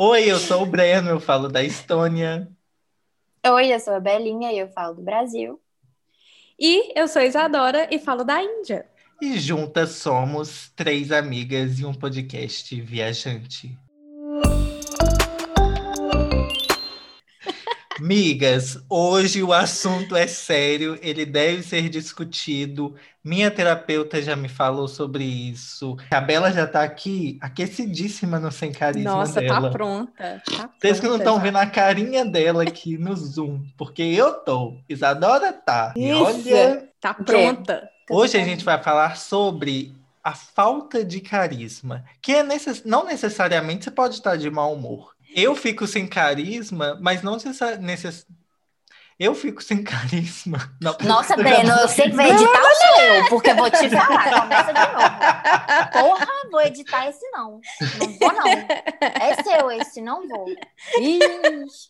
Oi, eu sou o Breno, eu falo da Estônia. Oi, eu sou a Belinha e eu falo do Brasil. E eu sou Isadora e falo da Índia. E juntas somos três amigas e um podcast viajante. Migas, hoje o assunto é sério, ele deve ser discutido. Minha terapeuta já me falou sobre isso. A Bela já tá aqui, aquecidíssima no Sem Carisma Nossa, dela. tá pronta. Tá Vocês que não estão vendo a carinha dela aqui no Zoom, porque eu tô. Isadora tá. E Isso. olha, Tá pronta. hoje a gente vai falar sobre a falta de carisma, que é necess... não necessariamente você pode estar de mau humor. Eu fico sem carisma, mas não necessa- necess... Eu fico sem carisma. Não, Nossa, Breno, eu sei que vai editar o seu, porque eu vou te falar. Começa de novo. Porra, vou editar esse não. Não vou, não. É seu esse, não vou. Ixi.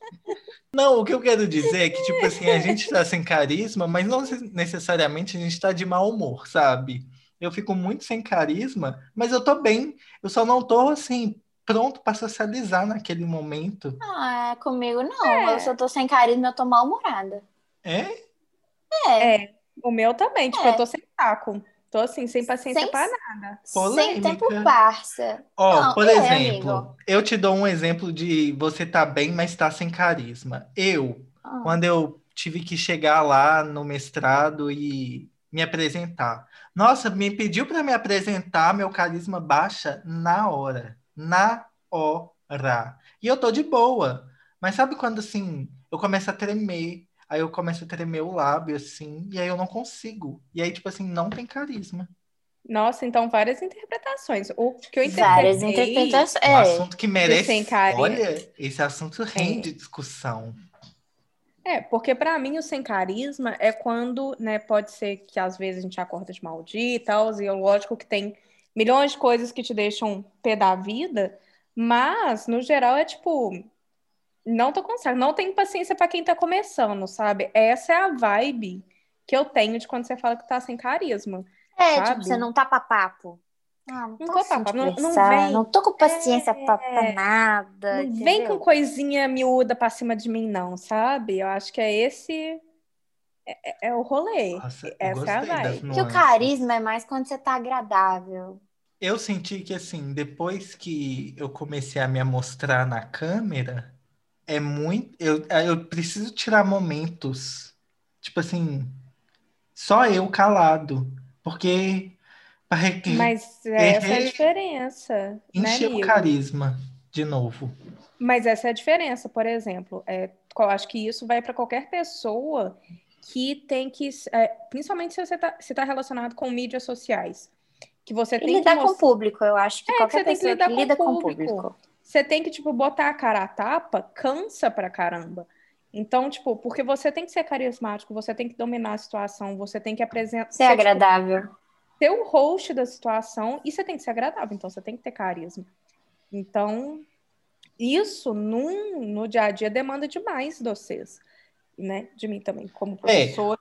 Não, o que eu quero dizer é que, tipo assim, a gente tá sem carisma, mas não necessariamente a gente tá de mau humor, sabe? Eu fico muito sem carisma, mas eu tô bem. Eu só não tô, assim, pronto pra socializar naquele momento. Ah, comigo não. É. Eu só tô sem carisma, eu tô mal-humorada. É? É. É, o meu também. Tipo, É. eu tô sem saco. Tô assim, sem paciência Sem- pra nada. Sem Polêmica. tempo parça. Ó, Não, por é, exemplo, amigo. eu te dou um exemplo de você tá bem, mas tá sem carisma. Eu, Ah. quando eu tive que chegar lá no mestrado e me apresentar. Nossa, me pediu para me apresentar, meu carisma baixa na hora. Na hora. E eu tô de boa. Mas sabe quando assim, eu começo a tremer, aí eu começo a tremer o lábio assim, e aí eu não consigo. E aí tipo assim, não tem carisma. Nossa, então várias interpretações. O que eu interpretei... Várias interpretações. Um É. assunto que merece. sem carisma. Olha, esse assunto rende discussão. É, porque pra mim o sem carisma é quando, né, pode ser que às vezes a gente acorda de mal dia e tal, e é lógico que tem milhões de coisas que te deixam pé da vida, mas no geral é tipo, não tô conseguindo, não tenho paciência pra quem tá começando, sabe? Essa é a vibe que eu tenho de quando você fala que tá sem carisma. É, sabe? tipo, você não tá pra papo. Ah, não, Não tô papo, não- vem. não tô com paciência É. pra, pra nada. Não vem com coisinha miúda pra cima de mim, não, sabe? Eu acho que é esse. É, é- é o rolê. Nossa, eu Essa é a vibe. Que o carisma é mais quando você tá agradável. Eu senti que, assim, depois que eu comecei a me mostrar na câmera, é muito. Eu, eu preciso tirar momentos, tipo assim, só eu calado. Porque para Mas essa é a diferença, né, encher o amigo? carisma de novo. Mas essa é a diferença, por exemplo. É, eu acho que isso vai para qualquer pessoa que tem que. é, principalmente se você está tá relacionado com mídias sociais. Que você E tem que lidar com o público, eu acho que É, que qualquer que pessoa que, lidar o lida com o público. público. você tem que, tipo, botar a cara a tapa, cansa pra caramba. Então, tipo, porque você tem que ser carismático, você tem que dominar a situação, você tem que apresentar. Ser agradável. ser o host da situação e você tem que ser agradável, então você tem que ter carisma. Então, isso num, no dia a dia demanda demais de vocês, né? De mim também, como professora.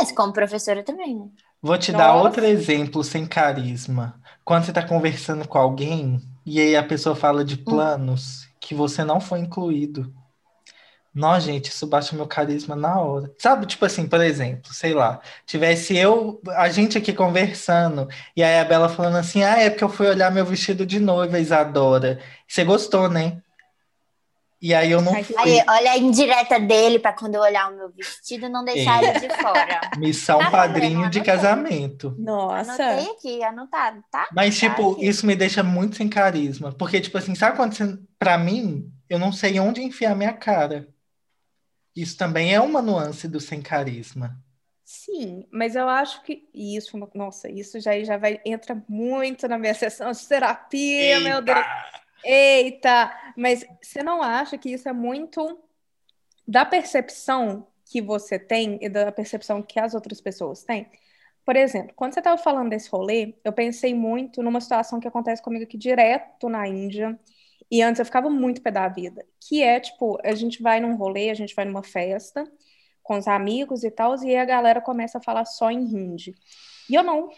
É, se como professora também, né? Vou te dar Nossa. outro exemplo sem carisma. Quando você está conversando com alguém e aí a pessoa fala Hum. de planos que você não foi incluído. Nossa, gente, isso baixa meu carisma na hora. Sabe, tipo assim, por exemplo, sei lá, tivesse eu, a gente aqui conversando, e aí a Bela falando assim: ah, é porque eu fui olhar meu vestido de noiva, Isadora. Você gostou, né? E aí eu não fui. Aí, olha a indireta dele pra quando eu olhar o meu vestido não deixar ele de fora. Missão Tá padrinho vendo? de casamento. Nossa, Anotei aqui, anotado, tá? Mas, Tá tipo, aqui. isso me deixa muito sem carisma. Porque, tipo assim, sabe quando você. Pra mim, eu não sei onde enfiar minha cara. Isso também é uma nuance do sem carisma. sim, mas eu acho que isso, nossa, isso já, já vai, entra muito na minha sessão de terapia, meu Deus. Eita! Mas você não acha que isso é muito da percepção que você tem e da percepção que as outras pessoas têm? Por exemplo, quando você estava falando desse rolê, eu pensei muito numa situação que acontece comigo aqui direto na Índia. E antes eu ficava muito pé da vida. Que é, tipo, a gente vai num rolê, a gente vai numa festa com os amigos e tal, e a galera começa a falar só em hindi. E eu não,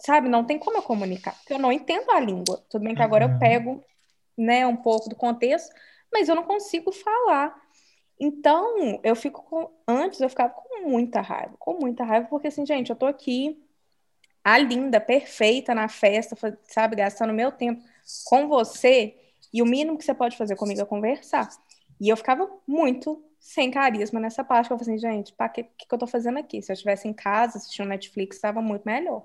sabe, não tem como eu comunicar, porque eu não entendo a língua. Tudo bem que agora eu Uhum. pego né, um pouco do contexto, mas eu não consigo falar. Então, eu fico com. Antes eu ficava com muita raiva, com muita raiva, porque assim, gente, eu tô aqui, a linda, perfeita na festa, sabe, gastando meu tempo com você, e o mínimo que você pode fazer comigo é conversar. E eu ficava muito sem carisma nessa parte, eu falei assim, gente, que, que, que eu tô fazendo aqui? Se eu estivesse em casa, assistindo Netflix, estava muito melhor.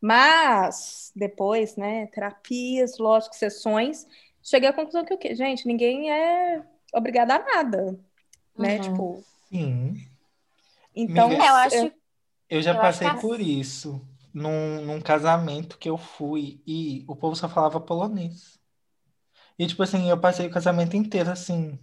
Mas, depois, né, terapias, lógico, sessões, cheguei à conclusão que o quê? Gente, ninguém é obrigado a nada, né? Uhum. Tipo. Sim. Então, Miga, É, eu acho. Eu já Eu passei que- por isso num, num casamento que eu fui e o povo só falava polonês. E tipo assim, eu passei o casamento inteiro assim,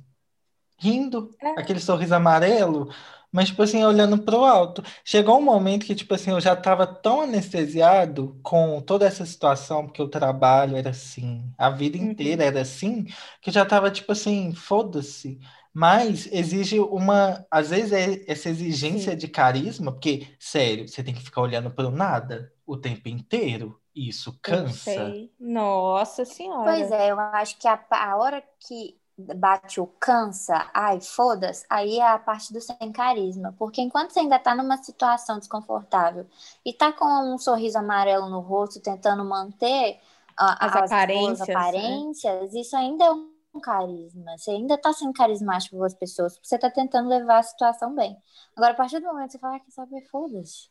rindo, É. aquele sorriso amarelo, mas tipo assim, olhando pro alto. Chegou um momento que tipo assim, eu já tava tão anestesiado com toda essa situação, porque o trabalho era assim, a vida Uhum. inteira era assim, que eu já tava tipo assim, foda-se. Mas exige uma, às vezes é essa exigência Sim. de carisma, porque, sério, você tem que ficar olhando para o nada o tempo inteiro. Isso cansa. Nossa Senhora. Pois é, eu acho que a, a hora que bate o cansa, ai, foda-se, aí é a parte do sem carisma. Porque enquanto você ainda tá numa situação desconfortável e tá com um sorriso amarelo no rosto, tentando manter a- As boas aparências, né? aparências, isso ainda é um carisma. Você ainda tá sendo carismático com as pessoas, porque você tá tentando levar a situação bem. Agora, a partir do momento que você fala, ah, quer saber, foda-se.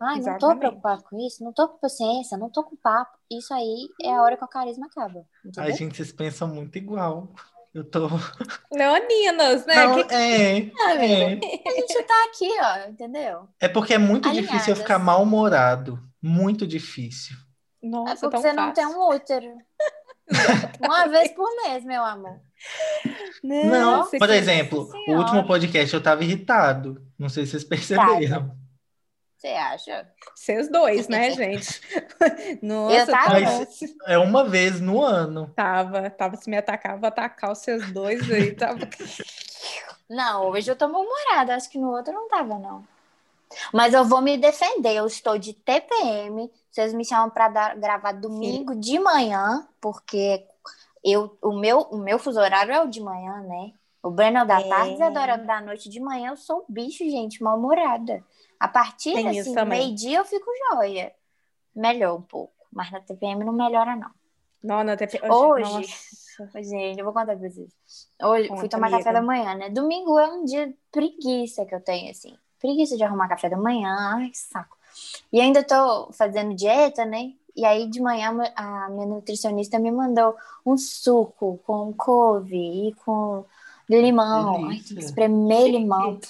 Ai, não tô Exatamente. preocupado com isso, não tô com paciência, não tô com papo. Isso aí é a hora que o carisma acaba. Entendeu? Ai, gente, vocês pensam muito igual. Eu tô. Leoninas, né? Não, Que- é, Ah, é. A gente tá aqui, ó, entendeu? É porque é muito difícil eu ficar mal-humorado. Muito difícil. É Nossa, porque tão você não tem fácil. um útero. Uma vez por mês, meu amor. Não, Nossa, por que- exemplo, o último podcast eu tava irritado. Não sei se vocês perceberam. Você acha? Vocês dois, né, gente? Nossa, tava. tava, É uma vez no ano. tava, tava se me atacar, vou atacar os seus dois aí. Tava... Não, hoje eu tô mal-humorada. Acho que no outro não tava, não. Mas eu vou me defender. Eu estou de TPM. Vocês me chamam pra dar, gravar domingo de manhã, porque eu, o, meu, o meu fuso horário é o de manhã, né? O Breno é o da É. tarde, a Dora é o da noite. De manhã eu sou bicho, gente, mal-humorada. A partir Tem assim, do meio-dia eu fico joia. Melhor um pouco. Mas na TPM não melhora, não. Não, não, TP... Hoje- Nossa. É, eu vou contar pra vocês. Hoje fui Conta, tomar amiga. café da manhã, né? Domingo é um dia de preguiça que eu tenho, assim. Preguiça de arrumar café da manhã, ai, saco. E ainda tô fazendo dieta, né? E aí de manhã a minha nutricionista me mandou um suco com couve e com limão. Ai, tem que Delícia. espremer limão.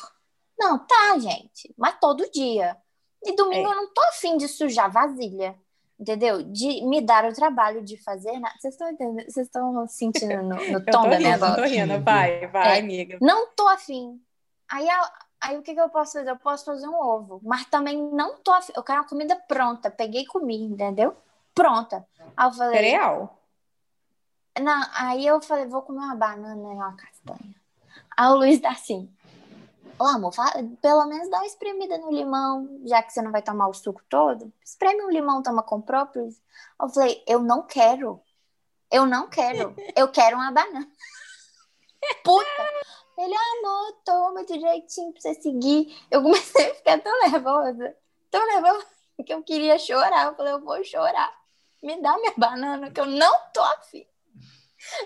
Não, tá, gente. Mas todo dia. E domingo É. eu não tô afim de sujar vasilha. Entendeu? De me dar o trabalho de fazer nada. Vocês estão entendendo? Vocês estão sentindo no, no tom da rindo, minha eu tô voz? rindo. Vai, vai, É. amiga. Não tô afim. Aí, a- aí o que, que eu posso fazer? Eu posso fazer um ovo. Mas também não tô afim. Eu quero uma comida pronta. Peguei e comi, entendeu? Pronta. Aí eu falei. Cereal. Não, aí eu falei, vou comer uma banana e uma castanha. Aí o Luiz tá assim. Ô, amor, pelo menos dá uma espremida no limão, já que você não vai tomar o suco todo. Espreme um limão, toma com própolis. Eu falei, eu não quero. Eu não quero. Eu quero uma banana. Puta. Ele, amor, toma direitinho pra você seguir. Eu comecei a ficar tão nervosa. Tão nervosa que eu queria chorar. Eu falei, eu vou chorar. Me dá minha banana, que eu não tô afim.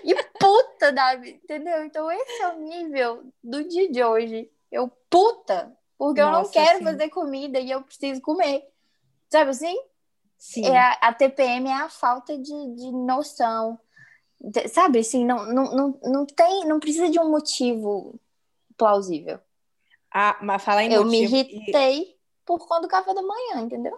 E puta, Davi, entendeu? Então esse é o nível do dia de hoje. Eu puta, porque eu não Nossa, quero sim. fazer comida e eu preciso comer. Sabe assim? Sim. É a, a TPM é a falta de, de noção. De- Sabe assim, não, não, não, não tem, não precisa de um motivo plausível. Ah, mas falar em eu me motivo- irritei por conta do café da manhã, entendeu?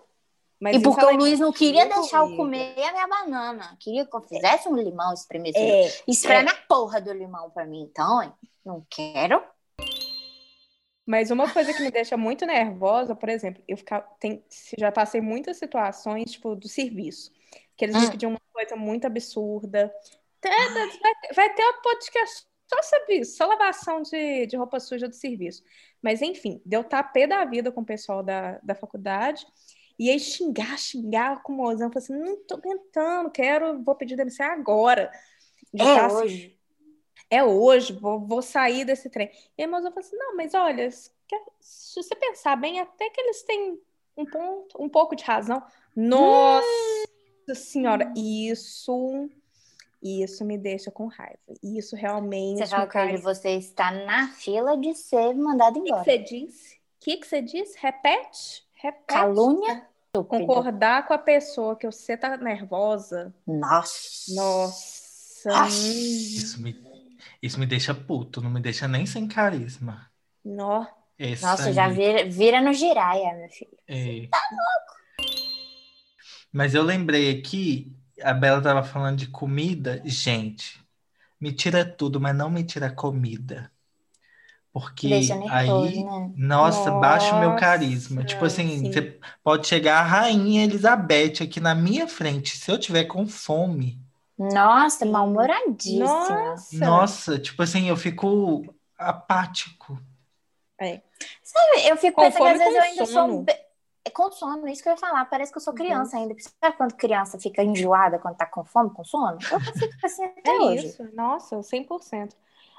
Mas e porque o Luiz não queria deixar eu comer a minha banana. Queria que eu fizesse um limão, espremesse É, Espreme a porra do limão pra mim, então, hein? Não quero. Mas uma coisa que me deixa muito nervosa, por exemplo, eu ficar, tem, já passei muitas situações, tipo, do serviço, que eles me Hum. pediam uma coisa muito absurda. Vai, ter- vai ter outro podcast só sobre isso, só lavação de, de roupa suja do serviço. Mas, enfim, deu tapê da vida com o pessoal da, da faculdade, e aí xingar, xingar com o mozão, falei assim, não tô aguentando, quero, vou pedir demissão agora. de É hoje. É hoje, vou, vou sair desse trem. E a moça falou assim: não, mas olha, se você pensar bem, até que eles têm um ponto, um pouco de razão. Nossa senhora, isso, isso me deixa com raiva. Isso realmente Você fala faz- você está na fila de ser mandado O que que embora. você disse? O que que você disse? Repete? Repete. Calúnia? Estúpido. Concordar com a pessoa que você tá nervosa. Nossa. Nossa. Hum, Isso me, isso me deixa puto, não me deixa nem sem carisma. nó. Essa Nossa, já aí, vira, vira no giraia, meu filho. é. Mas eu lembrei aqui, a Bela tava falando de comida. Gente, me tira tudo, mas não me tira comida. Porque nervoso, aí, né? nossa, baixa o meu Nossa, carisma. Tipo assim, sim. você pode chegar a Rainha Elizabeth aqui na minha frente. Se eu tiver com fome, Nossa, mal-humoradíssima. Nossa. nossa, tipo assim, eu fico apático. Sabe, Eu fico pensando que às vezes eu ainda sono. sou. be- É com sono, isso que eu ia falar. Parece que eu sou Uhum. criança ainda. Sabe quando criança fica enjoada quando tá com fome, com sono? Eu fico assim até É hoje. isso, nossa, 100%.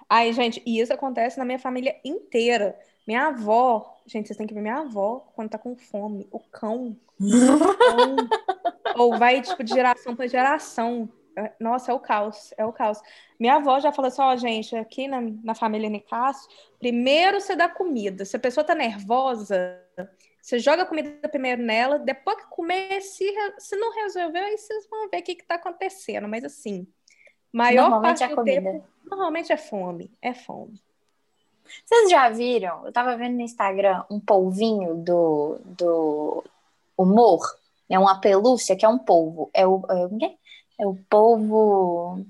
Aí, gente, e isso acontece na minha família inteira. Minha avó, gente, vocês têm que ver minha avó quando tá com fome. O cão. o cão. Ou vai, tipo, de geração para geração. É- Nossa, é o caos, é o caos. Minha avó já falou assim: ó, gente, aqui na, na família Nicasso, primeiro você dá comida. Se a pessoa tá nervosa, você joga a comida primeiro nela, depois que comer, se, se não resolveu, aí vocês vão ver o que, que tá acontecendo. Mas assim, maior parte é do comida. tempo, normalmente é fome. É fome. Vocês já viram? Eu tava vendo no Instagram um polvinho do, do humor. É uma pelúcia que é um polvo. É o, é? É o polvo.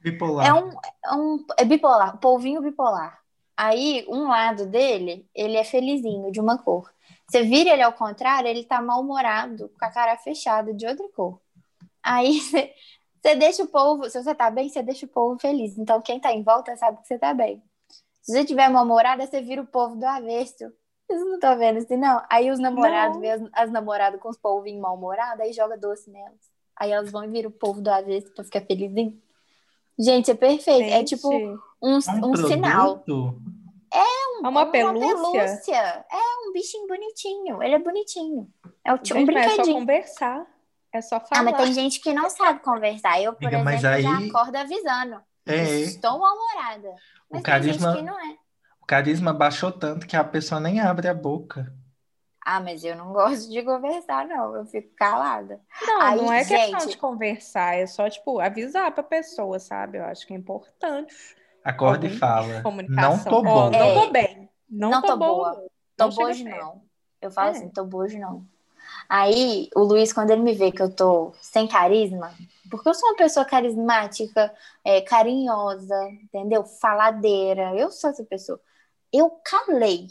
Bipolar. É um, é um é bipolar, polvinho bipolar. Aí, um lado dele, ele é felizinho, de uma cor. Você vira ele ao contrário, ele tá mal-humorado, com a cara fechada, de outra cor. Aí, você, você deixa o povo, se você tá bem, você deixa o povo feliz. Então, quem tá em volta sabe que você tá bem. Se você tiver mal-humorada, você vira o povo do avesso. Vocês não estão vendo assim, não? Aí os namorados vê as, as namoradas com os polvinhos mal-humorados, aí joga doce nelas. Aí elas vão e viram o povo do avesso pra ficar felizinho. Gente, é perfeito. É Gente, tipo um, É um um sinal. produto? é uma pelúcia. pelúcia. É um bichinho bonitinho. Ele é bonitinho. É o, tipo um Gente, mas é só brinquedinho. conversar. É só falar. Ah, mas tem gente que não sabe conversar. Eu, por mas exemplo, já aí- acordo avisando. É. Estou mal-humorada. Mas O tem gente carisma- que não é. O carisma baixou tanto que a pessoa nem abre a boca. Ah, mas eu não gosto de conversar, não. Eu fico calada. Não, Aí, não é questão gente- de conversar, é só, tipo, avisar pra pessoa, sabe? Eu acho que é importante. Acorda e fala. Não tô bom. não É. tô bem. Não, Não tô, tô boa. boa. Tô Não boa hoje, perto. não. Eu falo É. assim, tô boa hoje, não. Aí, o Luiz, quando ele me vê que eu tô sem carisma, porque eu sou uma pessoa carismática, é, carinhosa, entendeu? Faladeira, eu sou essa pessoa. Eu calei.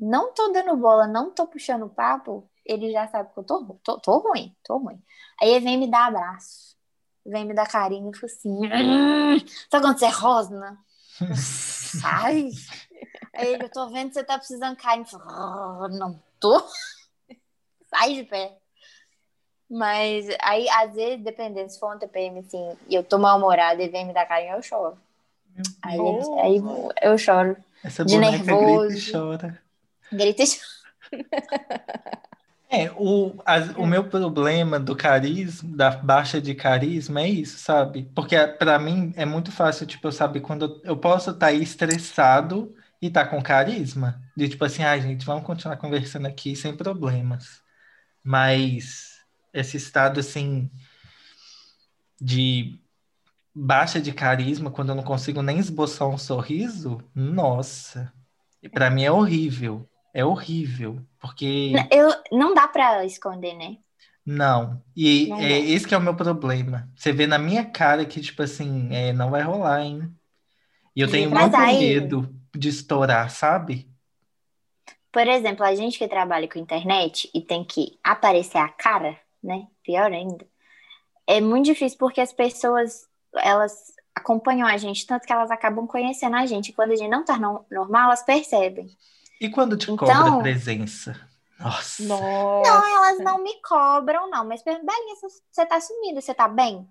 Não tô dando bola, não tô puxando papo, ele já sabe que eu tô, tô, tô ruim, tô ruim. Aí ele vem me dar abraço, vem me dar carinho e fala assim: "Hum, sabe quando você rosna? Sai! Aí ele, eu tô vendo que você tá precisando de carinho. Eu falo, "Ah, não tô. Sai de pé. Mas aí, às vezes, dependendo, se for um TPM, assim, e eu tô mal-humorada e vem me dar carinho, eu choro. Aí, aí eu choro. Essa De boneca grita nervoso. e chora. Grita. É, o, as- o meu problema do carisma, da baixa de carisma, é isso, sabe? Porque pra mim é muito fácil, tipo, eu saber quando eu, eu posso estar estressado e estar com carisma. De tipo assim, ai, gente, vamos continuar conversando aqui sem problemas. Mas esse estado, assim, de baixa de carisma, quando eu não consigo nem esboçar um sorriso, nossa, pra mim é horrível. É horrível, porque Eu, não dá pra esconder, né? não. E Não é esse que é o meu problema. Você vê na minha cara que, tipo assim, é, não vai rolar, hein? E eu tenho muito aí- medo de estourar, sabe? Por exemplo, a gente que trabalha com internet e tem que aparecer a cara, né? Pior ainda. É muito difícil porque as pessoas, elas acompanham a gente, tanto que elas acabam conhecendo a gente. Quando a gente não tá no- normal, elas percebem. E quando te Então- cobra presença? Nossa. Nossa. Não, elas não me cobram, não. Mas perguntam, Belinha, você- tá sumida, você tá bem?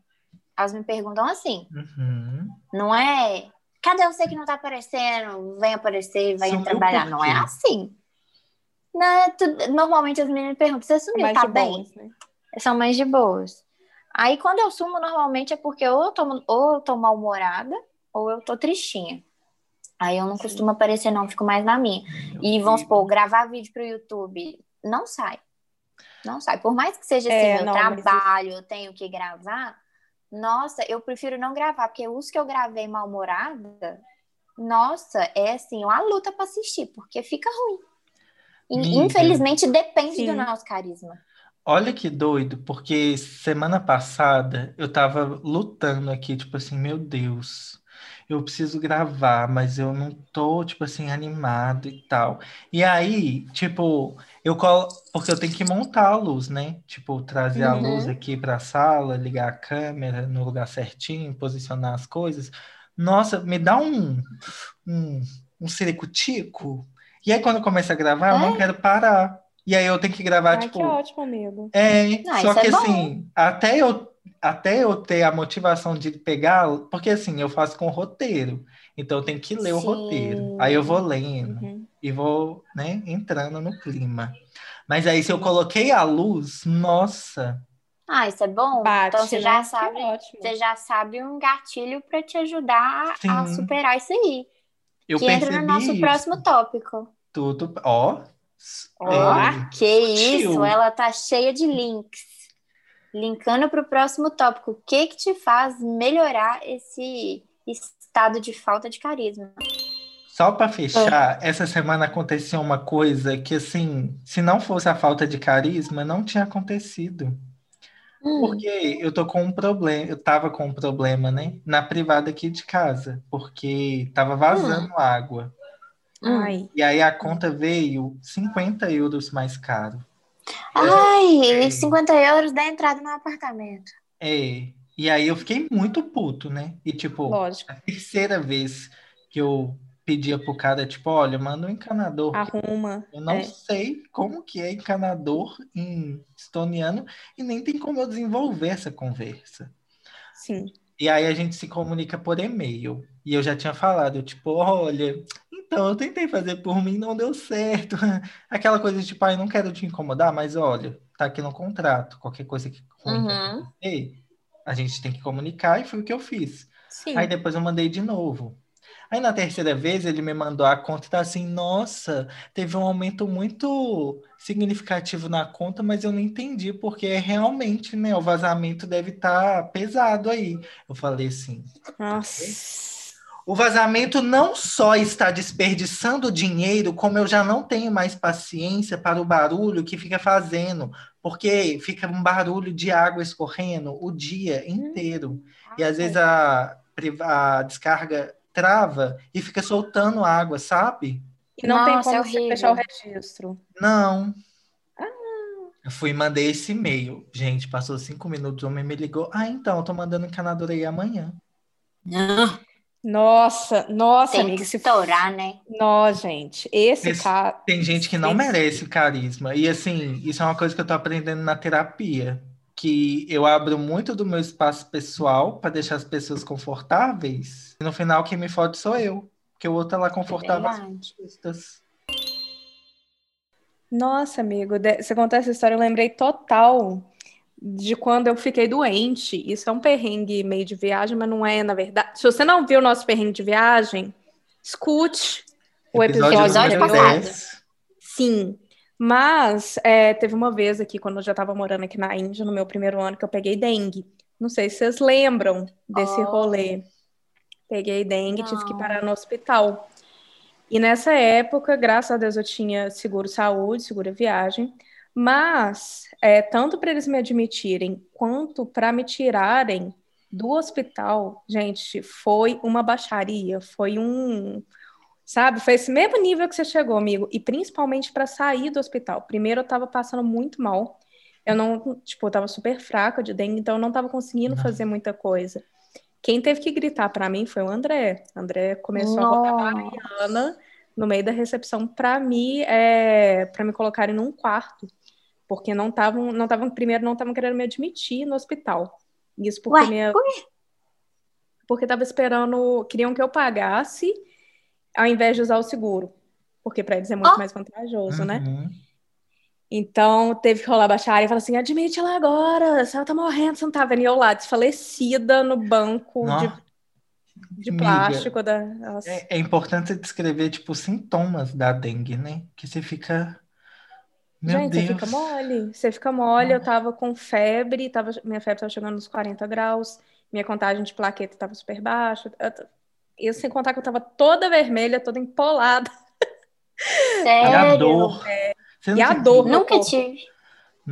Elas me perguntam assim. Uhum. Não é. Cadê você que não tá aparecendo? Vem aparecer, vem Sumiu trabalhar. Não é assim. Não, é tu- Normalmente as meninas me perguntam: você sumiu, Mais tá de bem? boas, né? São mais de boas. Aí quando eu sumo, normalmente é porque ou eu tô, ou eu tô mal-humorada ou eu tô tristinha. Aí eu não Sim. costumo aparecer, não, fico mais na minha. E vamos supor, gravar vídeo pro YouTube não sai. Não sai. Por mais que seja assim, É, meu não, trabalho, eu tenho que gravar. Nossa, eu prefiro não gravar, porque os que eu gravei mal-humorada, nossa, é assim, uma luta pra assistir, porque fica ruim. E, infelizmente depende Sim. do nosso carisma. Olha que doido, porque semana passada eu tava lutando aqui, tipo assim, meu Deus, eu preciso gravar, mas eu não tô, tipo assim, animado e tal. E aí, tipo, eu colo... porque eu tenho que montar a luz, né? Tipo, trazer a Uhum. luz aqui pra sala, ligar a câmera no lugar certinho, posicionar as coisas. Nossa, me dá um, um, um ciricutico. E aí, quando eu começo a gravar, eu não É? quero parar. E aí eu tenho que gravar, Ai, tipo, que ótimo, amigo. é, Ah, só é que bom. assim, até eu, até eu ter a motivação de pegar, porque assim, eu faço com roteiro, então eu tenho que ler o Sim. roteiro. Aí eu vou lendo Uhum. e vou, né, entrando no clima. Mas aí se eu coloquei a luz, nossa, Ah, isso é bom? Bate, então você né? já sabe, você já sabe um gatilho pra te ajudar a Sim. superar isso aí. eu que entra no nosso isso. próximo tópico. tudo, ó, Ó, é, Que isso, ela tá cheia de links. Linkando pro próximo tópico. O que que te faz melhorar esse estado de falta de carisma? Só para fechar, essa semana aconteceu uma coisa que, assim, se não fosse a falta de carisma, não tinha acontecido. Hum, Porque eu tô com um problema, eu tava com um problema, né? Na privada aqui de casa, porque tava vazando água. hum. Ai, E aí a conta veio 50 euros mais caro. Ai, 50 euros dá entrada no apartamento. É. E aí eu fiquei muito puto, né? E tipo, lógico. a terceira vez que eu pedia pro cara, tipo, olha, manda um encanador. Arruma. Eu não é. sei como que é encanador em estoniano e nem tem como eu desenvolver essa conversa. Sim. E aí a gente se comunica por e-mail. E eu já tinha falado, tipo, olha, então eu tentei fazer por mim, não deu certo. Aquela coisa de tipo, ai, não quero te incomodar, mas olha, tá aqui no contrato. Qualquer coisa que Uhum. a gente tem que comunicar e foi o que eu fiz. Sim. Aí depois eu mandei de novo. Aí na terceira vez ele me mandou a conta e tá assim, nossa, teve um aumento muito significativo na conta, mas eu não entendi, porque realmente, né, o vazamento deve estar pesado aí. Eu falei assim, Nossa. o vazamento não só está desperdiçando dinheiro, como eu já não tenho mais paciência para o barulho que fica fazendo, porque fica um barulho de água escorrendo o dia inteiro. E às vezes a, a descarga trava e fica soltando água, sabe? E não tem Nossa, como é você horrível. fechar o registro. Não. Ah. Eu fui e mandei esse e-mail. Gente, passou cinco minutos, o homem me ligou. Ah, então, eu tô mandando encanador aí amanhã. Nossa, nossa, Tem amiga. que Se... estourar, né? Nó, gente. Esse Esse- cara. Tem gente que não Sim. merece carisma. E assim, isso é uma coisa que eu tô aprendendo na terapia. Que eu abro muito do meu espaço pessoal para deixar as pessoas confortáveis. E no final, quem me fode sou eu. Porque o outro é lá confortável às verdade. custas. Nossa, amigo, você contou essa história, eu lembrei total de quando eu fiquei doente. Isso é um perrengue meio de viagem, mas não é, na verdade. Se você não viu o nosso perrengue de viagem, escute o episódio, Episódio passado. 10. Sim, mas é, teve uma vez aqui, quando eu já estava morando aqui na Índia, no meu primeiro ano, que eu peguei dengue. Não sei se vocês lembram desse Oh. rolê. Peguei dengue, tive que Não. parar no hospital. E nessa época, graças a Deus, eu tinha seguro saúde, seguro viagem, mas é, tanto para eles me admitirem quanto para me tirarem do hospital, gente, foi uma baixaria, foi um, sabe, foi esse mesmo nível que você chegou, amigo, e principalmente para sair do hospital. Primeiro, eu estava passando muito mal, eu não, tipo, eu tava super fraca de dengue, então eu não estava conseguindo Nossa. fazer muita coisa. Quem teve que gritar para mim foi o André. O André começou a rodar Mariana no meio da recepção para me é, para me colocarem num quarto, porque não estavam não estavam primeiro não estavam querendo me admitir no hospital. Isso porque Ué, minha. por Porque tava esperando. Queriam que eu pagasse ao invés de usar o seguro. Porque para eles é muito Ó. mais vantajoso, né? Uhum. Então teve que rolar baixaria e falar assim: admite ela agora, se ela tá morrendo, você não tá vendo? E eu lá, desfalecida no banco de, Nó. de Amiga, plástico da. É, é importante você descrever, tipo, os sintomas da dengue, né? Que você fica. Meu Gente, Deus. você fica mole. Você fica mole. Eu tava com febre, tava, minha febre tava chegando nos 40 graus, minha contagem de plaqueta tava super baixa. Eu Eu, sem contar que eu tava toda vermelha, toda empolada. E a Sério? dor. Não E a dor Nunca corpo. tive.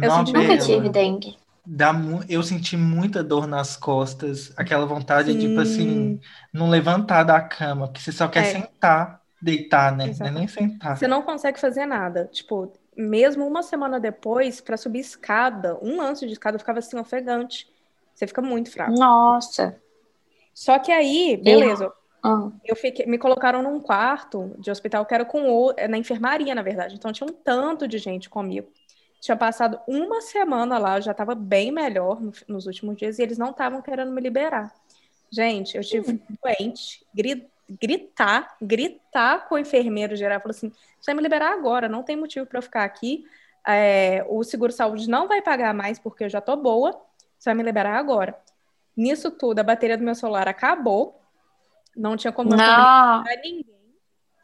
Eu senti Nunca Bela. tive dengue. Dá mu- Eu senti muita dor nas costas, aquela vontade, tipo assim, Sim. não levantar da cama, porque você só quer É. sentar, deitar, né? Não é nem sentar. Você não consegue fazer nada. Tipo, mesmo uma semana depois, pra subir escada, um lance de escada, eu ficava assim, ofegante. Você fica muito fraco. Nossa. Só que aí, beleza, Ah, eu fiquei, me colocaram num quarto de hospital que era com o, é, na enfermaria, na verdade. Então tinha um tanto de gente comigo. Tinha passado uma semana lá, eu já estava bem melhor no- nos últimos dias e eles não estavam querendo me liberar. Gente, eu tive doente, gri- gritar, gritar com o enfermeiro geral, falou assim: você vai me liberar agora, não tem motivo para eu ficar aqui. É, o seguro-saúde não vai pagar mais porque eu já tô boa, você vai me liberar agora. Nisso tudo, a bateria do meu celular acabou. Não tinha como não. ninguém.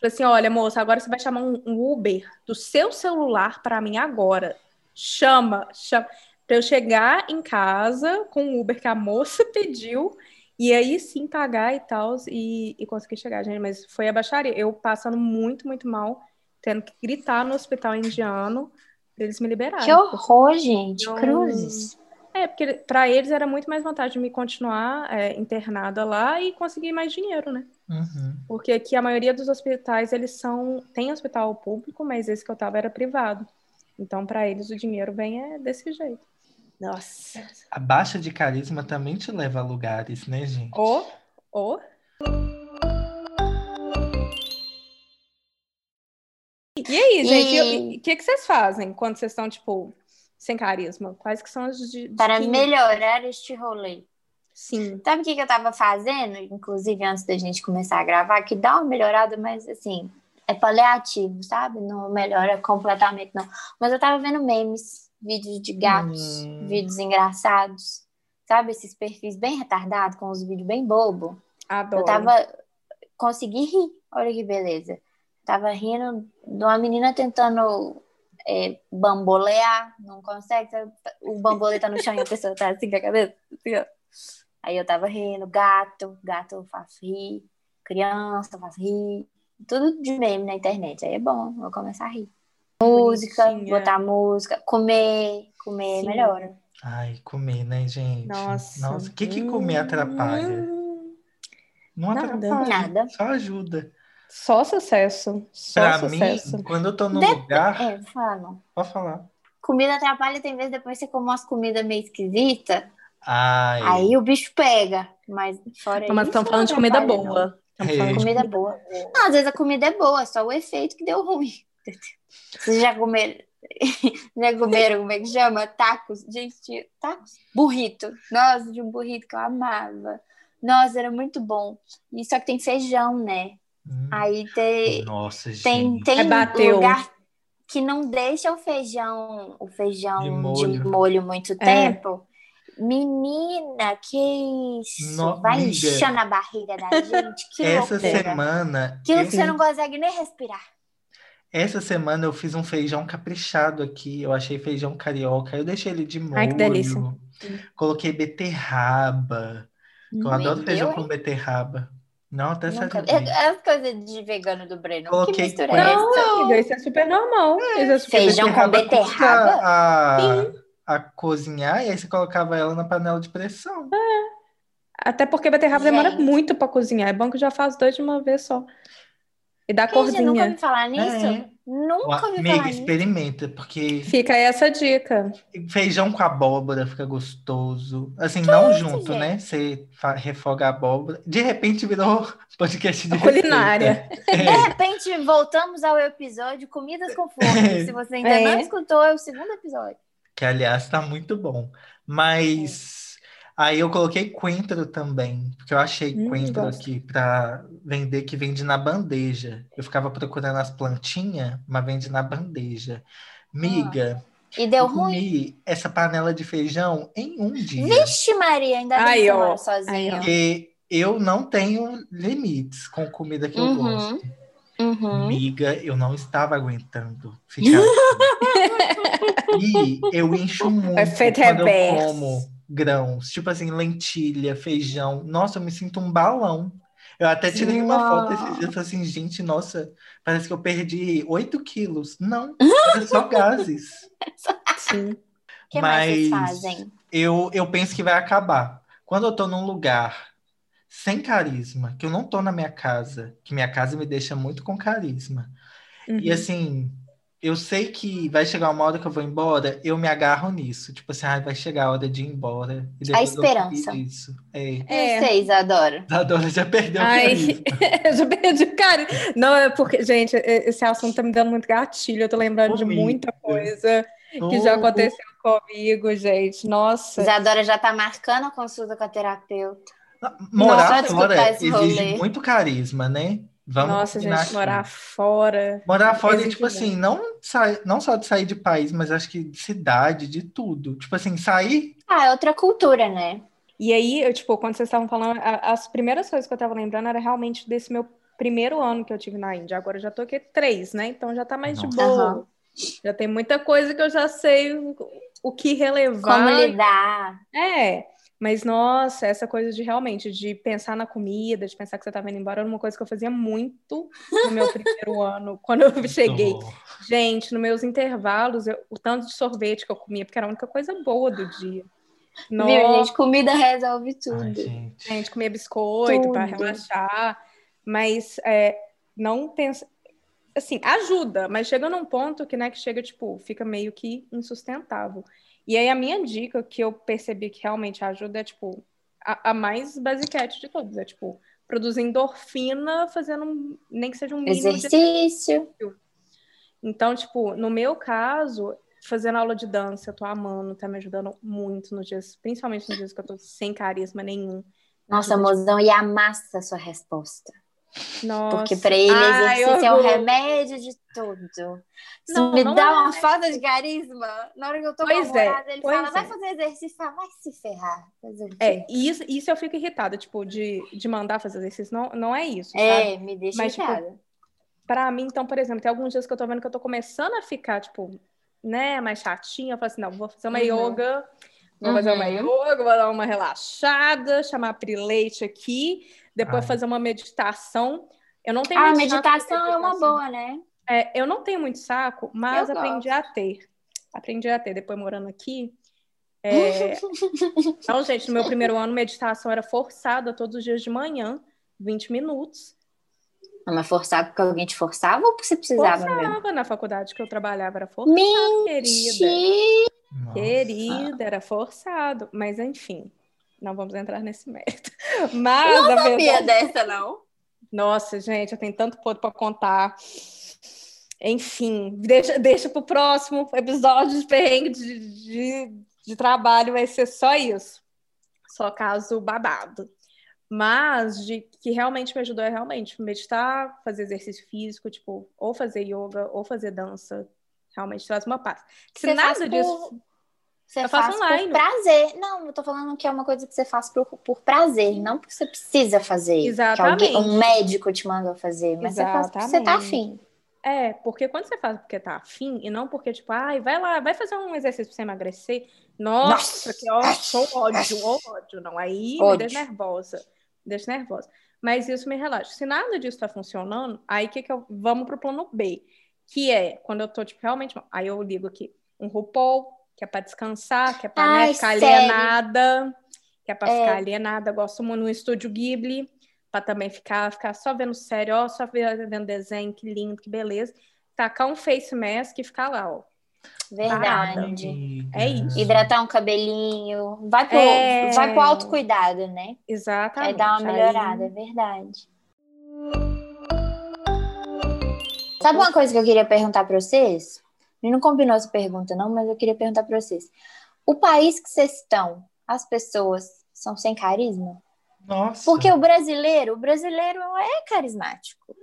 Falei assim: olha, moça, agora você vai chamar um, um Uber do seu celular para mim agora. Chama, chama. Pra eu chegar em casa com o Uber que a moça pediu e aí sim pagar e tal e, e conseguir chegar, gente. Mas foi a baixaria. Eu passando muito, muito mal, tendo que gritar no hospital indiano pra eles me liberarem. Que horror, gente. Não- Cruzes. É, porque para eles era muito mais vantagem me continuar é, internada lá e conseguir mais dinheiro, né? Uhum. Porque aqui a maioria dos hospitais, eles são. Tem hospital público, mas esse que eu tava era privado. Então, para eles, o dinheiro vem é desse jeito. Nossa. A baixa de carisma também te leva a lugares, né, gente? Ô, ô. E aí, gente? E- O que, que vocês fazem quando vocês estão, tipo, sem carisma? Quais que são as de, de Para que- melhorar este rolê. Sim. Sabe o que, que eu tava fazendo, inclusive antes da gente começar a gravar, que dá uma melhorada, mas assim, é paliativo, sabe? Não melhora completamente, não. Mas eu tava vendo memes, vídeos de gatos, Hum. vídeos engraçados, sabe? Esses perfis bem retardados, com os vídeos bem bobo. Adoro. Eu tava. Consegui rir, olha que beleza. Tava rindo de uma menina tentando é, bambolear, não consegue, sabe? o bambolê tá no chão e a pessoa tá assim com a cabeça. assim. Aí eu tava rindo, gato, gato eu faço rir, criança eu faço rir, tudo de meme na internet. Aí é bom, vou começar a rir. Música, Bonitinha. botar música, comer, comer Sim. melhora. Ai, comer, né, gente? Nossa. Nossa, o que que comer atrapalha? Não atrapalha, Nada. só ajuda. Só sucesso. Só Pra sucesso. mim, quando eu tô num Dep- lugar, É, fala. pode falar. Comida atrapalha, tem vezes depois você come umas comidas meio esquisitas, Ai, aí o bicho pega. Mas fora Não, mas isso, estamos falando de comida boa. Estamos É. falando de Comida boa. Não, às vezes a comida é boa, é só o efeito que deu ruim. Vocês já comeram, já comeram, como é que chama? Tacos? Gente, tacos? Burrito. Nossa, de um burrito que eu amava. Nossa, era muito bom. E só que tem feijão, né? Hum, Aí tem, nossa, gente. tem, tem É, lugar que não deixa o feijão, o feijão De de molho. molho, muito É. tempo. Menina, que isso? No- Vai amiga. inchando a barriga da gente. Que Essa loucura. semana, Aquilo eu- que você não consegue nem respirar. essa semana eu fiz um feijão caprichado aqui. Eu achei feijão carioca. Eu deixei ele de molho. Ai, que delícia. Coloquei beterraba. Eu Hum, adoro me feijão deu, com hein? beterraba. Não, até Nunca... salivei. É, é as coisas de vegano do Breno. Coloquei que mistura é essa? Não, amiga, isso é super normal. Isso é super Feijão com beterraba? A, a cozinhar e aí você colocava ela na panela de pressão. Até porque beterraba demora Gente. muito pra cozinhar. É bom que já faz dois de uma vez só. E dá Gente, eu nunca corzinha. ouvi falar nisso. É. Nunca ouvi Amiga, falar nisso. experimenta, porque Fica aí essa dica. feijão com abóbora fica gostoso. Assim, não junto, gente? né? Você refoga a abóbora. De repente virou podcast de Culinária. receita. De É. repente, voltamos ao episódio Comidas com Fome. Se você ainda É. não escutou, é o segundo episódio. Que, aliás, tá muito bom. Mas Aí eu coloquei coentro também, porque eu achei Hum, coentro gosto. aqui para vender que vende na bandeja. Eu ficava procurando as plantinhas, mas vende na bandeja. Miga, E deu eu ruim? comi essa panela de feijão em um dia. Vixe, Maria, ainda bem Aí, que ó. Porque eu não tenho limites com comida que eu Uhum. gosto. Uhum. Miga, eu não estava aguentando ficar assim. E eu encho muito Efeito quando eu reverso. como grãos, tipo assim, lentilha, feijão. Nossa, eu me sinto um balão. Eu até tirei uma foto esses dias e falei assim, gente, nossa, parece que eu perdi 8 quilos. Não, era só gases. Sim. Que mais vocês Mas- fazem? Eu, eu penso que vai acabar. Quando eu tô num lugar sem carisma, que eu não tô na minha casa, que minha casa me deixa muito com carisma. E Uhum. assim, eu sei que vai chegar uma hora que eu vou embora, eu me agarro nisso. Tipo assim, ai, vai chegar a hora de ir embora. E depois eu esperança. Isso. É. É. E vocês, adoro. A Dora já perdeu o Ai, carisma. eu já perdi o cara. Não, é porque, gente, esse assunto tá me dando muito gatilho. Eu tô lembrando de Comigo. muita coisa que já aconteceu comigo, gente. Nossa. Isadora já tá marcando a consulta com a terapeuta. Morar Nossa, fora exige rolê. muito carisma, né? Vamos Nossa, gente, aqui. morar fora. Morar fora, e, exige tipo assim, não, sai, não só de sair de país, mas acho que de cidade, de tudo. Tipo assim, sair. Ah, é outra cultura, né? E aí, eu, tipo, quando vocês estavam falando, a- as primeiras coisas que eu tava lembrando era realmente desse meu primeiro ano que eu tive na Índia. Agora eu já tô aqui três, né? Então já tá mais de Nossa. boa. Aham. Já tem muita coisa que eu já sei o, o que relevar. Como lidar. É, mas nossa, essa coisa de realmente de pensar na comida, de pensar que você estava indo embora, era uma coisa que eu fazia muito no meu primeiro ano, quando eu cheguei. Gente, nos meus intervalos, eu- o tanto de sorvete que eu comia, porque era a única coisa boa do dia. Viu, Nossa, gente? Comida resolve tudo. Ai, gente. gente, comia biscoito para relaxar, mas é, não pensa. Assim, ajuda, mas chega num ponto que, né, que chega, tipo, fica meio que insustentável. E aí a minha dica que eu percebi que realmente ajuda é, tipo, a, a mais basiquete de todos, é, tipo, produzir endorfina fazendo, um- nem que seja um mínimo de Exercício. então, tipo, no meu caso, fazendo aula de dança, eu tô amando, tá me ajudando muito nos dias, principalmente nos dias que eu tô sem carisma nenhum. Nossa, mozão, e amassa a sua resposta. Nossa. Porque pra ele, Ai, exercício é o remédio de tudo. Se Não, me não dá é. uma falta de carisma, na hora que eu tô Pois com é, ele pois fala, vai é. fazer exercício, fala, vai se ferrar. É, e isso, isso eu fico irritada, tipo, de, de mandar fazer exercício. Não, não é isso, sabe? É, me deixa Mas, tipo, irritada. Pra mim, então, por exemplo, tem alguns dias que eu tô vendo que eu tô começando a ficar, tipo, né, mais chatinha. Eu falo assim, não, vou fazer uma Uhum. yoga, vou fazer uma Uhum. yoga, vou dar uma relaxada, chamar a Pri Leite aqui, depois Ai. fazer uma meditação. Eu não tenho Ah, muito saco pra meditação é uma meditação. boa, né? É, eu não tenho muito saco, mas Eu aprendi gosto. a ter. Aprendi a ter, depois morando aqui. É... Então, gente, no meu primeiro ano, meditação era forçada todos os dias de manhã, 20 minutos. Não, mas forçar porque alguém te forçava ou porque você precisava mesmo? Forçava na faculdade que eu trabalhava, era forçado, querida. Mentira! Nossa. Querida, era forçado. Mas, enfim, não vamos entrar nesse mérito. Mas, Não sabia verdade... dessa, não. Nossa, gente, eu tenho tanto podre para contar. Enfim, deixa, deixa para o próximo episódio de perrengue de, de, de trabalho, vai ser só isso. Só caso babado. Mas de que realmente me ajudou é realmente meditar, fazer exercício físico, tipo, ou fazer yoga, ou fazer dança. Realmente traz uma paz. Se Você nada disso. por- Você Eu faço faz online. por prazer. Não, eu tô falando que é uma coisa que você faz por, por prazer, não porque você precisa fazer. Que Exatamente. alguém, um médico te mandou fazer, mas você faz porque você tá Exatamente. afim. É, porque quando você faz porque tá afim, e não porque, tipo, ai, vai lá, vai fazer um exercício pra você emagrecer. Nossa, Nossa, que ódio, ódio, ódio. Não, aí me Ódio. deixa nervosa. Me deixa nervosa. Mas isso me relaxa. Se nada disso tá funcionando, aí que que eu. Vamos pro plano B. Que é quando eu tô, tipo, realmente. Aí eu ligo aqui um RuPaul, que é pra descansar, que é pra né, ficar sério? alienada. Que é pra É. ficar alienada. Eu gosto muito no estúdio Ghibli para também ficar, ficar só vendo série, ó, só vendo desenho, que lindo, que beleza. Tacar um face mask e ficar lá, ó. Verdade. Amiga. É isso. Hidratar um cabelinho. Vai pro, É. vai pro autocuidado, né? Vai Exatamente. dar uma Aí- melhorada, é verdade. Sabe uma coisa que eu queria perguntar pra vocês? E não combinou essa pergunta, não, mas eu queria perguntar pra vocês. O país que vocês estão, as pessoas, são sem carisma? Nossa. Porque o brasileiro, o brasileiro é carismático.